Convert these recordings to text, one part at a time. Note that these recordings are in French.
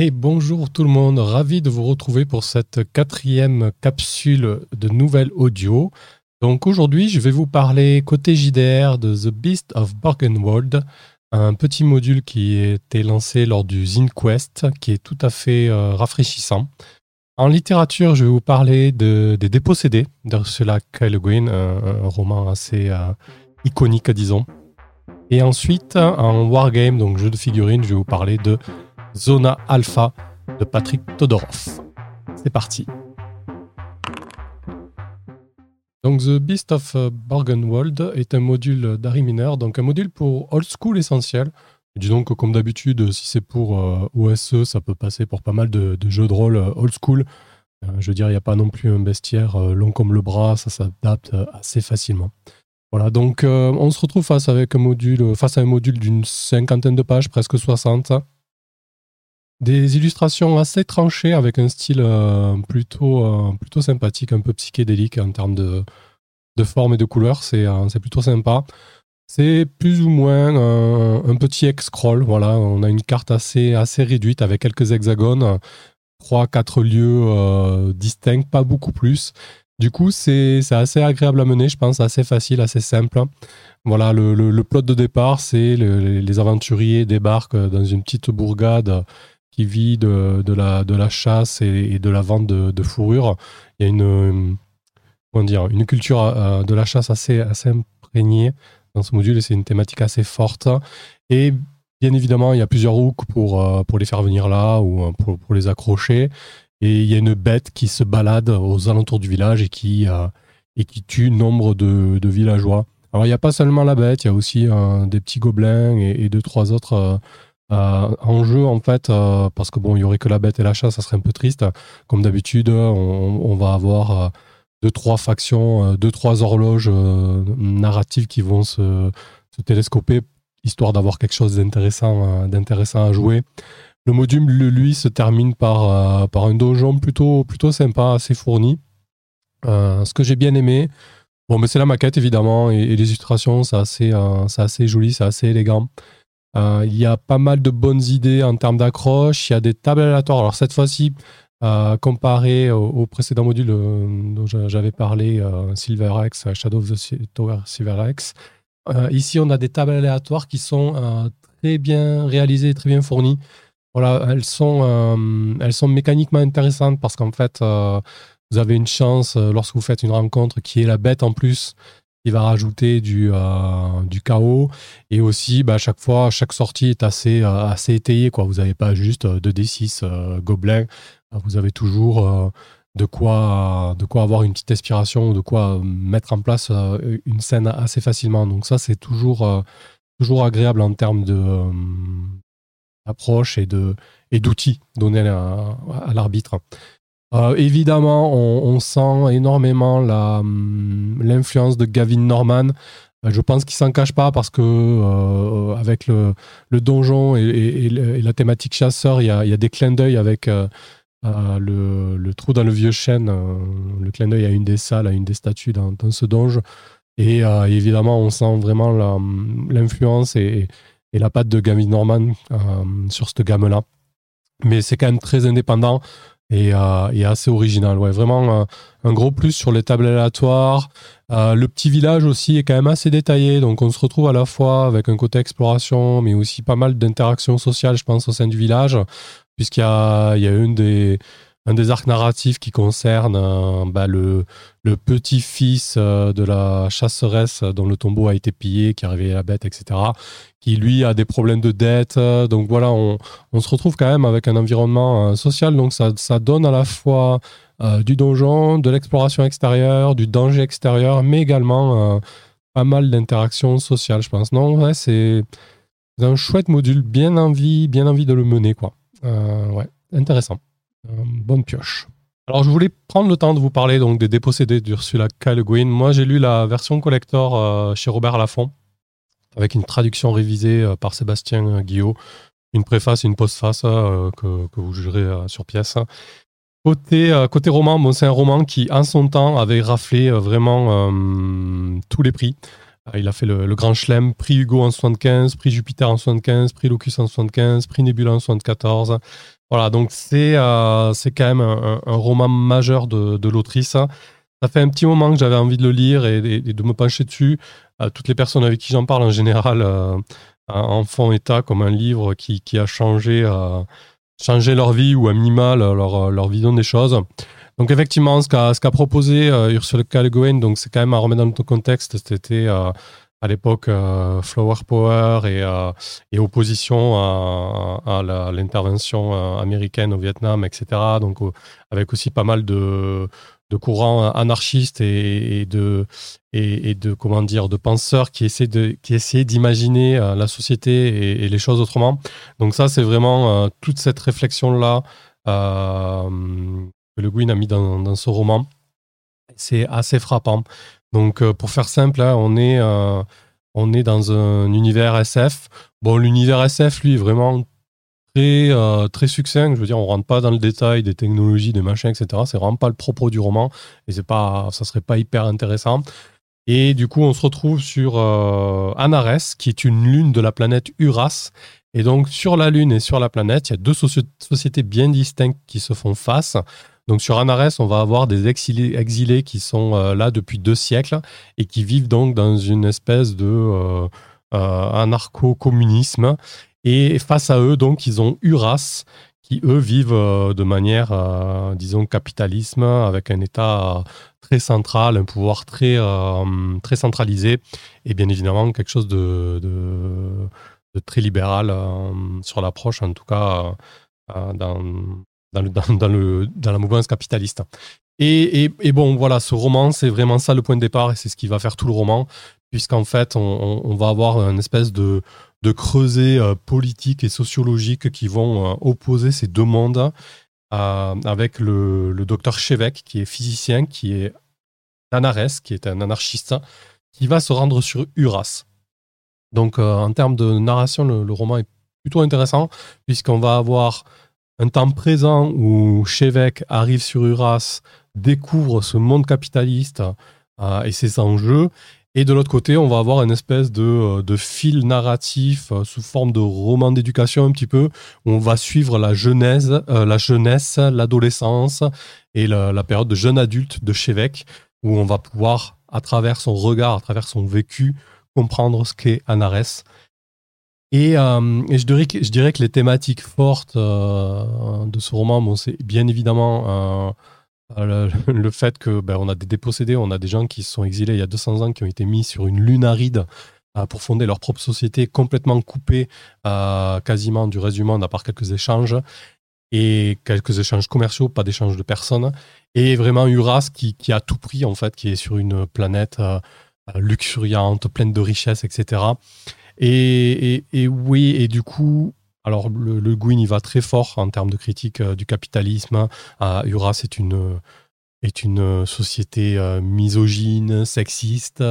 Et bonjour tout le monde, ravi de vous retrouver pour cette quatrième capsule de nouvelles audio. Donc aujourd'hui, je vais vous parler côté JDR de The Beast of Borgenwald, un petit module qui a été lancé lors du ZinQuest, qui est tout à fait euh, rafraîchissant. En littérature, je vais vous parler de, des dépossédés d'Ursula K. Le Guin, un, roman assez euh, iconique, disons. Et ensuite, en Wargame, donc jeu de figurines, je vais vous parler de Zona Alpha de Patrick Todorov. C'est parti. Donc The Beast of euh, Bargenwald est un module d'Harry Miner, donc un module pour old school essentiel. Disons que comme d'habitude, si c'est pour euh, OSE, ça peut passer pour pas mal de, jeux de rôle euh, old school. je veux dire, il n'y a pas non plus un bestiaire long comme le bras, ça s'adapte assez facilement. Voilà, donc on se retrouve face, avec un module, face à un module d'une cinquantaine de pages, presque 60, des illustrations assez tranchées avec un style euh, plutôt, euh, plutôt sympathique, un peu psychédélique en termes de, de forme et de couleur. C'est euh, plutôt sympa. C'est plus ou moins un, petit X-scroll. Voilà, on a une carte assez, assez réduite avec quelques hexagones, 3-4 lieux distincts, pas beaucoup plus. Du coup, c'est assez agréable à mener, je pense, assez facile, assez simple. Voilà, le, le, plot de départ, c'est les aventuriers débarquent dans une petite bourgade qui vit de, la, chasse et, de la vente de, de, fourrure. Il y a une, comment dire, une culture euh, de la chasse assez, imprégnée dans ce module et c'est une thématique assez forte. Et bien évidemment, il y a plusieurs hooks pour, euh, les faire venir là ou euh, pour, les accrocher. Et il y a une bête qui se balade aux alentours du village et qui, tue nombre de, villageois. Alors, il n'y a pas seulement la bête, il y a aussi des petits gobelins et deux, trois autres euh, en jeu, en fait, euh, parce que bon, il y aurait que la bête et la chasse, ça serait un peu triste. Comme d'habitude, on, va avoir euh, deux, trois factions, deux, trois horloges narratives qui vont se, télescoper, histoire d'avoir quelque chose d'intéressant, d'intéressant à jouer. Le module, lui, se termine par, par un donjon plutôt, plutôt sympa, assez fourni. ce que j'ai bien aimé, bon, mais c'est la maquette évidemment, et, et les illustrations, c'est assez, assez joli, c'est assez élégant. Euh, il y a pas mal de bonnes idées en termes d'accroche. Il y a des tables aléatoires. Alors cette fois-ci, euh, comparé au, précédent module euh, dont j'avais parlé, Shadow of the Tower SilverX, ici on a des tables aléatoires qui sont très bien réalisées, très bien fournies. Voilà, elles sont, elles sont mécaniquement intéressantes parce qu'en fait, vous avez une chance lorsque vous faites une rencontre qui est la bête en plus il va rajouter du, euh, du chaos. Et aussi, bah, chaque fois, chaque sortie est assez, euh, assez étayée. Quoi. Vous n'avez pas juste 2d6 euh, gobelins. Vous avez toujours de, quoi, de quoi avoir une petite inspiration, de quoi mettre en place une scène assez facilement. Donc ça, c'est toujours, toujours agréable en termes de d'approche et et d'outils donnés à l'arbitre. Euh, évidemment, on, sent énormément hum, l'influence de Gavin Norman. Euh, je pense qu'il s'en cache pas parce que euh, avec le, donjon et, la thématique chasseur, il y a, des clins d'œil avec le, trou dans le vieux chêne, le clin d'œil à une des salles, à une des statues dans, ce donjon. Et évidemment, on sent vraiment hum, l'influence et, la patte de Gavin Norman sur cette gamme-là. Mais c'est quand même très indépendant et, euh, assez original. Ouais, vraiment un gros plus sur les tables aléatoires. Euh, le petit village aussi est quand même assez détaillé, donc on se retrouve à la fois avec un côté exploration, mais aussi pas mal d'interactions sociales, je pense, au sein du village, puisqu'il y a, il y a une des un des arcs narratifs qui concerne euh, bah, le, petit-fils euh, de la chasseresse dont le tombeau a été pillé, qui a réveillé la bête, etc., qui lui a des problèmes de dette. Donc voilà, on, se retrouve quand même avec un environnement euh, social. Donc ça, donne à la fois du donjon, de l'exploration extérieure, du danger extérieur, mais également pas mal d'interactions sociales, je pense. Non, ouais, c'est un chouette module, bien envie, bien envie de le mener, quoi. ouais, intéressant. Euh, bonne pioche. Alors, je voulais prendre le temps de vous parler donc des dépossédés d'Ursula K. Le Guin. Moi, j'ai lu la version collector euh, chez Robert Laffont, avec une traduction révisée euh, par Sébastien Guillot, une préface une postface que, vous jugerez sur pièce. Côté, côté roman, bon, c'est un roman qui, en son temps, avait raflé vraiment tous les prix. il a fait le, Grand Chelem, prix Hugo en 75, prix Jupiter en 75, prix Locus en 75, prix Nebula en 74. Voilà, donc c'est c'est quand même un, roman majeur de, de l'autrice. Ça fait un petit moment que j'avais envie de le lire et, de me pencher dessus. toutes les personnes avec qui j'en parle en général en font état comme un livre qui, qui a changé, changé leur vie ou à minimal leur, leur vision des choses. Donc effectivement, ce qu'a qu'a proposé euh, Ursula K. Le Guin, donc c'est quand même à remettre dans le contexte, c'était euh, à l'époque euh, Flower Power et, et opposition à, l'intervention américaine au Vietnam, etc. Donc avec aussi pas mal de, courants anarchistes et, de comment dire de penseurs qui essaient d'imaginer la société et, les choses autrement. Donc ça, c'est vraiment toute cette réflexion là le Guin a mis dans, ce roman. C'est assez frappant. Donc, euh, pour faire simple, hein, on, est, euh, on est dans un univers SF. Bon, l'univers SF, lui, est vraiment très, euh, très succinct. Je veux dire, on rentre pas dans le détail des technologies, des machins, etc. C'est vraiment pas le propos du roman et c'est pas, ça serait pas hyper intéressant. Et du coup, on se retrouve sur Anares, qui est une lune de la planète Uras. Et donc, sur la Lune et sur la planète, il y a deux sociétés bien distinctes qui se font face. Donc sur Anares, on va avoir des exilés, qui sont euh, là depuis deux siècles et qui vivent donc dans une espèce de euh, euh, anarcho-communisme. Et face à eux, donc, ils ont Uras, qui eux vivent de manière, disons, capitalisme, avec un État très central, un pouvoir très, très centralisé, et bien évidemment quelque chose de, de très libéral sur l'approche, en tout cas dans, dans, le, dans, le, dans la mouvance capitaliste. Et, et, bon, voilà, ce roman, c'est vraiment ça le point de départ et c'est ce qui va faire tout le roman, puisqu'en fait, on, va avoir une espèce de, de creuset euh, politique et sociologique qui vont euh, opposer ces deux mondes euh, avec le, le docteur Chevek, qui est physicien, qui est Anares, qui est un anarchiste, qui va se rendre sur Uras. Donc, en termes de narration, le, le roman est plutôt intéressant, puisqu'on va avoir un temps présent où Chevek arrive sur Uras, découvre ce monde capitaliste euh, et ses enjeux. Et de l'autre côté, on va avoir une espèce de, euh, fil narratif euh, sous forme de roman d'éducation un petit peu, où on va suivre la jeunesse, la jeunesse, l'adolescence et la, la, période de jeune adulte de Chevek, où on va pouvoir, à travers son regard, à travers son vécu, comprendre ce qu'est Anares euh, et, je, dirais que, je, dirais que, les thématiques fortes euh, de ce roman, bon, c'est bien évidemment euh, le, fait que ben, on a des dépossédés, on a des gens qui se sont exilés il y a 200 ans, qui ont été mis sur une lune aride pour fonder leur propre société, complètement coupée quasiment du reste du monde, à part quelques échanges et quelques échanges commerciaux, pas d'échanges de personnes. Et vraiment Uras qui, qui, a tout pris, en fait, qui est sur une planète luxuriante, pleine de richesses, etc. Et, oui, et du coup, alors le, le il va très fort en termes de critique euh, du capitalisme. Uh, Uras est une, est une société euh, misogyne, sexiste,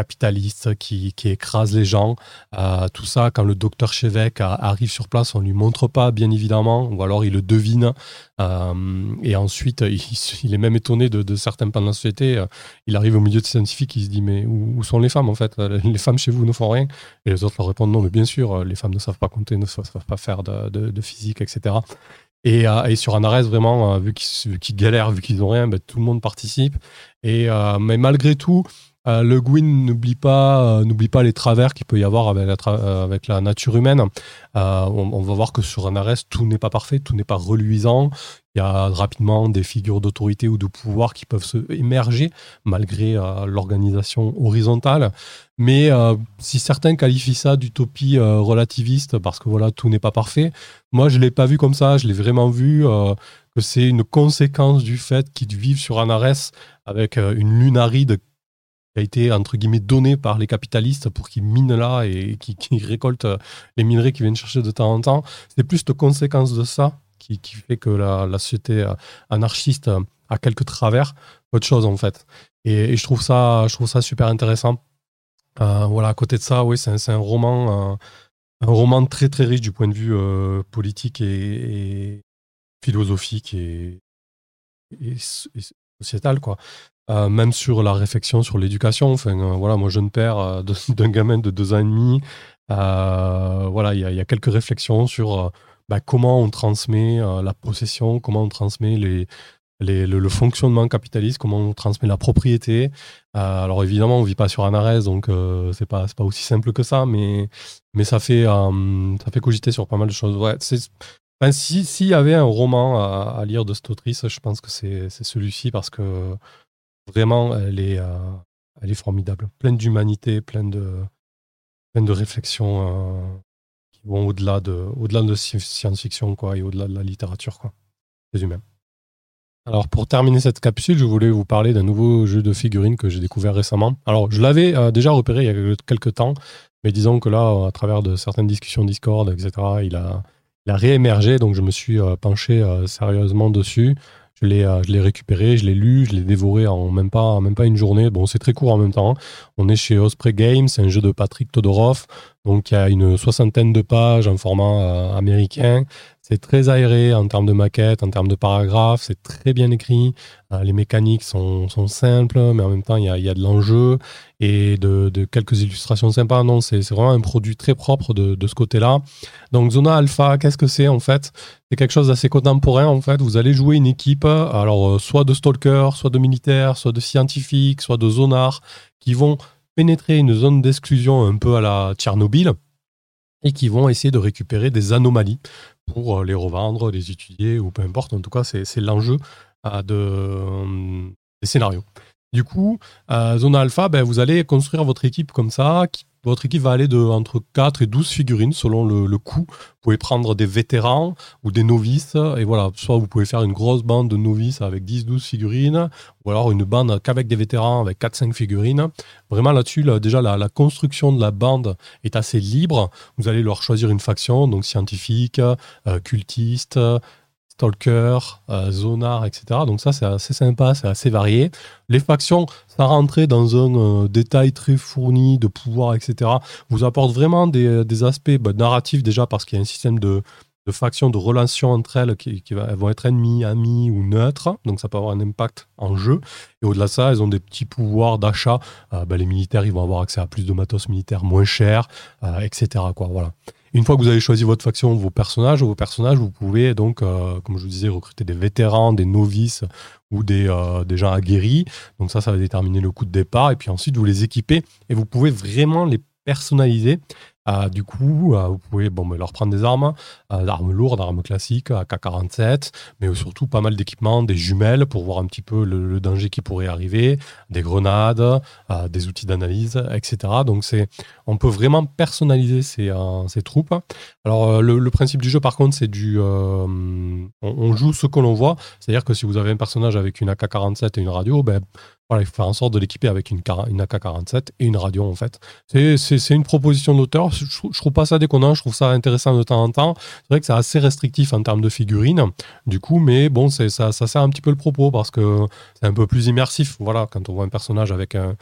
capitaliste qui, qui écrase les gens. Euh, tout ça, quand le docteur Chevek arrive sur place, on lui montre pas, bien évidemment, ou alors il le devine. Euh, et ensuite, il, est même étonné de, de certains pans de la société. Euh, il arrive au milieu de scientifiques, il se dit Mais où, sont les femmes en fait? Les femmes chez vous ne font rien. Et les autres leur répondent Non, mais bien sûr, les femmes ne savent pas compter, ne savent pas faire de, physique, etc. Et, et, sur vraiment, vu qu'ils galèrent, vu qu'ils n'ont rien, ben, tout le monde participe. Et, mais malgré tout, euh, le Gwyn n'oublie pas, euh, n'oublie pas les travers qu'il peut y avoir avec la, euh, nature humaine. On, va voir que sur un arrest, tout n'est pas parfait, tout n'est pas reluisant. Il y a rapidement des figures d'autorité ou de pouvoir qui peuvent se émerger malgré l'organisation horizontale. Mais si certains qualifient ça d'utopie relativiste parce que voilà, tout n'est pas parfait, moi je l'ai pas vu comme ça. Je l'ai vraiment vu que c'est une conséquence du fait qu'ils vivent sur un arrest avec une lune aride qui a été entre guillemets donné par les capitalistes pour qu'ils minent là et qui, récoltent euh, les minerais qu'ils viennent chercher de temps en temps. C'est plus de conséquences de ça qui, fait que la, société euh, anarchiste euh, a quelques travers, autre chose en fait. Et, je trouve ça, je trouve ça super intéressant. voilà, à côté de ça, oui, c'est un, roman, un roman très très riche du point de vue politique et, philosophique et, et, sociétal quoi. Même sur la réflexion sur l'éducation. Enfin, voilà, moi, jeune père d'un gamin de deux ans et demi, voilà, il y, a quelques réflexions sur bah, comment on transmet la possession, comment on transmet le, fonctionnement capitaliste, comment on transmet la propriété. Euh, alors évidemment, on vit pas sur un arrêt, donc euh, c'est pas pas aussi simple que ça, mais mais ça fait euh, ça fait cogiter sur pas mal de choses. Ouais, si s'il y avait un roman à, lire de cette autrice, je pense que c'est celui-ci parce que vraiment elle est elle est formidable, pleine d'humanité, pleine de pleine de réflexions qui vont au-delà de au-delà de science-fiction et au-delà de la littérature quoi, humains. Alors pour terminer cette capsule, je voulais vous parler d'un nouveau jeu de figurines que j'ai découvert récemment. Alors je l'avais euh, déjà repéré il y a quelques temps, mais disons que là, à travers de certaines discussions Discord, etc., il a, il a réémergé, donc je me suis euh, penché euh, sérieusement dessus. Je l'ai, je l'ai récupéré, je l'ai lu, je l'ai dévoré en même pas, même pas une journée. Bon, c'est très court en même temps. Hein. On est chez Osprey Games, c'est un jeu de Patrick Todorov. Donc il y a une soixantaine de pages en format américain. C'est très aéré en termes de maquette, en termes de paragraphes, c'est très bien écrit. Euh, les mécaniques sont, simples, mais en même temps, il y a, de l'enjeu et de, quelques illustrations sympas. Non, c'est vraiment un produit très propre de, ce côté-là. Donc, Zona Alpha, qu'est-ce que c'est en fait? C'est quelque chose d'assez contemporain en fait. Vous allez jouer une équipe, alors euh, soit de stalkers, soit de militaires, soit de scientifiques, soit de zonards, qui vont pénétrer une zone d'exclusion un peu à la Tchernobyl et qui vont essayer de récupérer des anomalies pour euh, les revendre, les étudier ou peu importe. En tout cas, c'est l'enjeu euh, de, euh, des scénarios. Du coup, Zona Alpha, ben, vous allez construire votre équipe comme ça, qui votre équipe va aller de entre 4 et 12 figurines selon le, coût. Vous pouvez prendre des vétérans ou des novices. Et voilà, soit vous pouvez faire une grosse bande de novices avec 10-12 figurines, ou alors une bande qu'avec des vétérans avec 4-5 figurines. Vraiment là-dessus, déjà la, construction de la bande est assez libre. Vous allez leur choisir une faction, donc scientifique, euh, cultiste, Stalker, euh, Zonar, etc. Donc ça, c'est assez sympa, c'est assez varié. Les factions, ça rentrait dans un euh, détail très fourni de pouvoir, etc. Vous apporte vraiment des, aspects bah, narratifs déjà parce qu'il y a un système de, factions, de relations entre elles qui, vont être ennemies, amies ou neutres. Donc ça peut avoir un impact en jeu. Et au-delà de ça, elles ont des petits pouvoirs d'achat. Euh, bah, les militaires, ils vont avoir accès à plus de matos militaires moins cher, etc. Voilà. Une fois que vous avez choisi votre faction, vos personnages, vos personnages, vous pouvez donc, euh, comme je vous disais, recruter des vétérans, des novices ou des, euh, gens aguerris. Donc ça, ça va déterminer le coût de départ. Et puis ensuite, vous les équipez et vous pouvez vraiment les personnaliser ah, du coup, euh, vous pouvez bon, leur prendre des armes, euh, armes lourdes, armes classiques, AK-47, mais surtout pas mal d'équipements, des jumelles pour voir un petit peu le, danger qui pourrait arriver, des grenades, euh, des outils d'analyse, etc. Donc c'est, on peut vraiment personnaliser ces, ces troupes. Alors le, principe du jeu par contre, c'est du, on, joue ce que l'on voit, c'est-à-dire que si vous avez un personnage avec une AK-47 et une radio, ben il faut faire en sorte de l'équiper avec une, AK-47 et une radio en fait. C'est une proposition d'auteur. Je, je, trouve pas ça déconnant, je trouve ça intéressant de temps en temps. C'est vrai que c'est assez restrictif en termes de figurines, du coup, mais bon, ça, ça sert un petit peu le propos parce que c'est un peu plus immersif. Voilà, quand on voit un personnage avec un,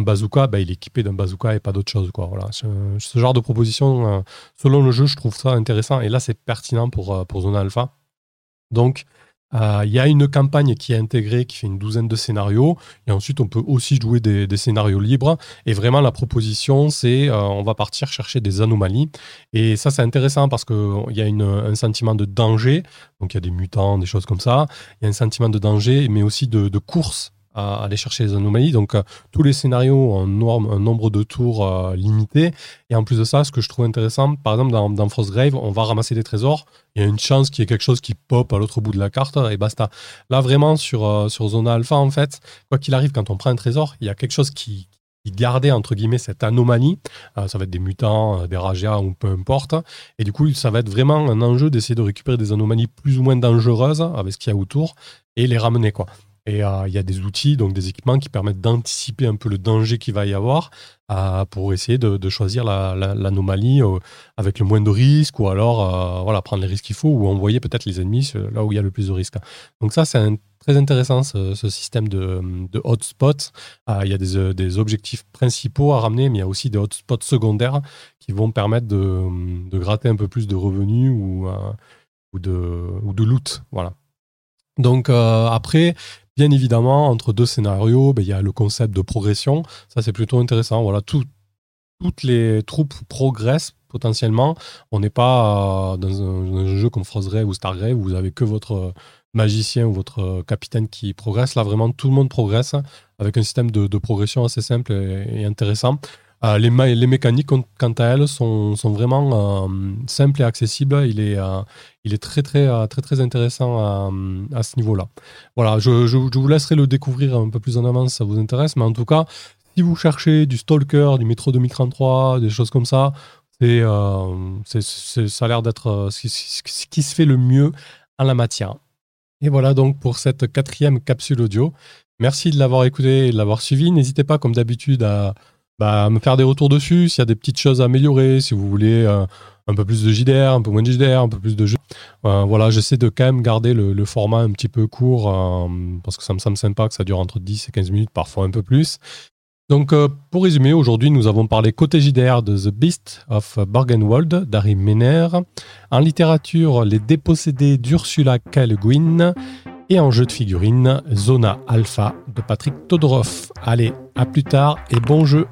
bazooka, ben, il est équipé d'un bazooka et pas d'autre chose. Quoi. Voilà. Ce, genre de proposition, euh, selon le jeu, je trouve ça intéressant. Et là, c'est pertinent pour, euh, pour Zona Alpha. Donc, euh, il y a une campagne qui est intégrée, qui fait une douzaine de scénarios. Et ensuite, on peut aussi jouer des, scénarios libres. Et vraiment, la proposition, c'est euh, on va partir chercher des anomalies. Et ça, c'est intéressant parce qu'il y a un sentiment de danger. Donc, il y a des mutants, des choses comme ça. Il y a un sentiment de danger, mais aussi de, de course à aller chercher les anomalies. Donc, euh, tous les scénarios ont un, nombre de tours euh, limité. Et en plus de ça, ce que je trouve intéressant, par exemple, dans, Frostgrave, on va ramasser des trésors. Il y a une chance qu'il y ait quelque chose qui pop à l'autre bout de la carte et basta. Là, vraiment, sur, euh, Zona Alpha, en fait, quoi qu'il arrive, quand on prend un trésor, il y a quelque chose qui, qui gardait entre guillemets cette anomalie. ça va être des mutants, des rajas ou peu importe. Et du coup, ça va être vraiment un enjeu d'essayer de récupérer des anomalies plus ou moins dangereuses avec ce qu'il y a autour et les ramener quoi. Et euh, il y a des outils, donc des équipements qui permettent d'anticiper un peu le danger qu'il va y avoir euh, pour essayer de, choisir l'anomalie euh, avec le moins de risques ou alors voilà, prendre les risques qu'il faut ou envoyer peut-être les ennemis là où il y a le plus de risques. Donc ça, c'est très intéressant ce, système de, de hotspots. il y a des, objectifs principaux à ramener, mais il y a aussi des hotspots secondaires qui vont permettre de, gratter un peu plus de revenus ou, ou, de, ou de loot. Voilà. Donc après, Bien évidemment, entre deux scénarios, ben, il y a le concept de progression. Ça, c'est plutôt intéressant. Voilà, toutes les troupes progressent potentiellement. On n'est pas dans, un, jeu comme Frostgrave ou Stargrave où vous avez que votre magicien ou votre capitaine qui progresse. Là, vraiment, tout le monde progresse avec un système de, progression assez simple et intéressant. Euh, les, les, mécaniques, quant à elles, sont, sont vraiment euh, simples et accessibles. Il est, euh, il est très, très, très, très intéressant à, ce niveau-là. Voilà, je, je, vous laisserai le découvrir un peu plus en avance si ça vous intéresse. Mais en tout cas, si vous cherchez du Stalker, du Métro 2033, des choses comme ça, c'est, ça a l'air d'être ce qui se fait le mieux en la matière. Et voilà donc pour cette quatrième capsule audio. Merci de l'avoir écouté et de l'avoir suivi. N'hésitez pas, comme d'habitude, à bah, me faire des retours dessus, s'il y a des petites choses à améliorer, si vous voulez euh, un peu plus de JDR, un peu moins de JDR, un peu plus de jeux. Euh, voilà, j'essaie de quand même garder le, format un petit peu court euh, parce que ça me semble sympa que ça dure entre 10 et 15 minutes, parfois un peu plus. Donc, pour résumer, aujourd'hui, nous avons parlé côté JDR de The Beast of Bargainwold d'Harry Mener. En littérature, Les dépossédés d'Ursula K. Et en jeu de figurines, Zona Alpha de Patrick Todorov. Allez, à plus tard et bon jeu